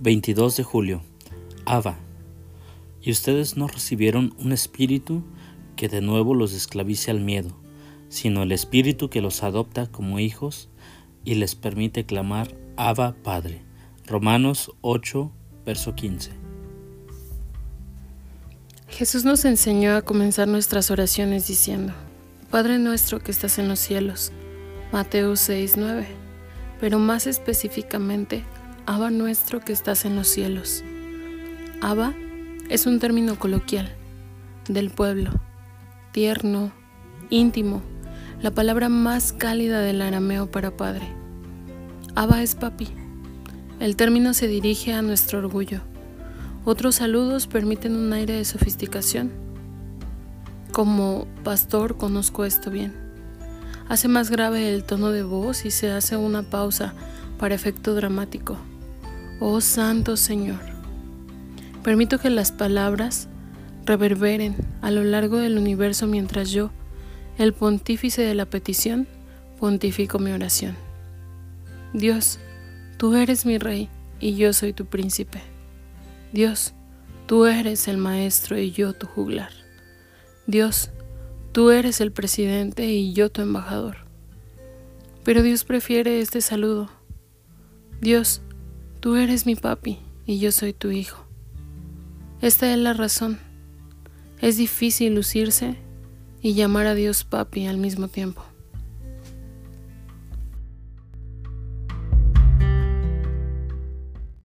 22 de julio. Abba. Y ustedes no recibieron un espíritu que de nuevo los esclavice al miedo, sino el espíritu que los adopta como hijos y les permite clamar Abba Padre. Romanos 8, verso 15. Jesús nos enseñó a comenzar nuestras oraciones diciendo, Padre nuestro que estás en los cielos, Mateo 6, 9, pero más específicamente, Abba nuestro que estás en los cielos. Abba es un término coloquial, del pueblo, tierno, íntimo, la palabra más cálida del arameo para padre. Abba es papi. El término se dirige a nuestro orgullo. Otros saludos permiten un aire de sofisticación. Como pastor conozco esto bien. Hace más grave el tono de voz y se hace una pausa para efecto dramático. Oh Santo Señor, permito que las palabras reverberen a lo largo del universo mientras yo, el pontífice de la petición, pontifico mi oración. Dios, tú eres mi rey y yo soy tu príncipe. Dios, tú eres el maestro y yo tu juglar. Dios, tú eres el presidente y yo tu embajador. Pero Dios prefiere este saludo. Dios, Tú eres mi papi y yo soy tu hijo. Esta es la razón. Es difícil lucirse y llamar a Dios papi al mismo tiempo.